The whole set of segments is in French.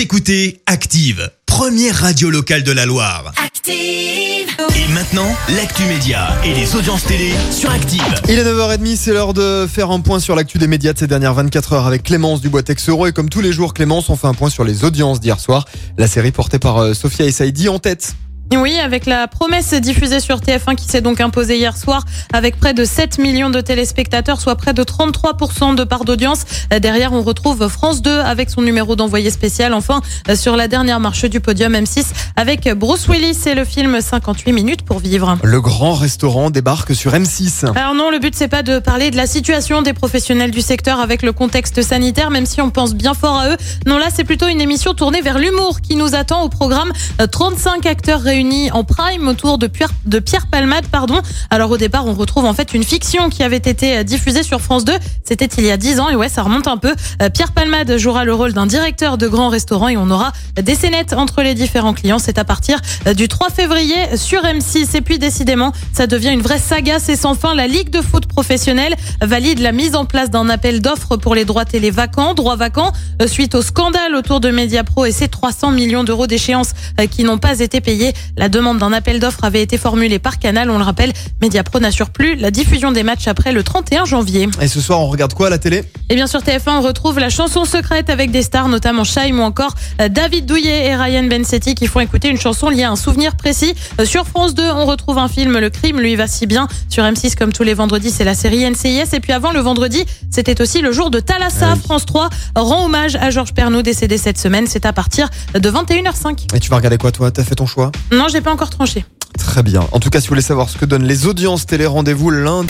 Vous écoutez Active, première radio locale de la Loire. Active. Et maintenant, l'actu média et les audiences télé sur Active. Il est 9h30, c'est l'heure de faire un point sur l'actu des médias de ces dernières 24 heures avec Clémence Dubois Texero. Et comme tous les jours, Clémence, on fait un point sur les audiences d'hier soir. La série portée par euh, Sophia et Saïdi en tête. Oui, avec la promesse diffusée sur TF1 qui s'est donc imposée hier soir avec près de 7 millions de téléspectateurs, soit près de 33% de part d'audience. Derrière, on retrouve France 2 avec son numéro d'envoyé spécial. Enfin, sur la dernière marche du podium M6 avec Bruce Willis et le film 58 minutes pour vivre. Le grand restaurant débarque sur M6. Alors non, le but c'est pas de parler de la situation des professionnels du secteur avec le contexte sanitaire, même si on pense bien fort à eux. Non, là c'est plutôt une émission tournée vers l'humour qui nous attend au programme. 35 acteurs réunis en prime autour de Pierre, de Pierre Palmade. Pardon. Alors au départ, on retrouve en fait une fiction qui avait été euh, diffusée sur France 2. C'était il y a 10 ans et ouais, ça remonte un peu. Euh, Pierre Palmade jouera le rôle d'un directeur de grand restaurant et on aura des scénettes entre les différents clients. C'est à partir euh, du 3 février sur M6. Et puis décidément, ça devient une vraie saga. C'est sans fin. La Ligue de foot professionnelle valide la mise en place d'un appel d'offres pour les droits télé vacants, droits vacants, suite au scandale autour de Mediapro et ses 300 millions d'euros d'échéance qui n'ont pas été payés. La demande d'un appel d'offres avait été formulée par Canal. On le rappelle, Mediapro n'assure plus la diffusion des matchs après le 31 janvier. Et ce soir, on regarde quoi à la télé? Et bien sur TF1, on retrouve la chanson secrète avec des stars, notamment Shaim ou encore euh, David Douillet et Ryan Bensetti qui font écouter une chanson liée à un souvenir précis. Euh, Sur France 2, on retrouve un film, Le crime lui va si bien. Sur M6, comme tous les vendredis, c'est la série NCIS. Et puis avant, le vendredi, c'était aussi le jour de Thalassa. France 3 rend hommage à Georges Pernaud décédé cette semaine. C'est à partir de 21h05. Et tu vas regarder quoi toi? T'as fait ton choix? Non, j'ai pas encore tranché. Très bien. En tout cas, si vous voulez savoir ce que donnent les audiences télé, rendez-vous lundi.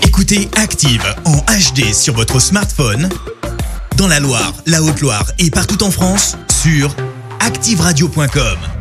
Écoutez Active en HD sur votre smartphone, dans la Loire, la Haute-Loire et partout en France, sur activeradio.com.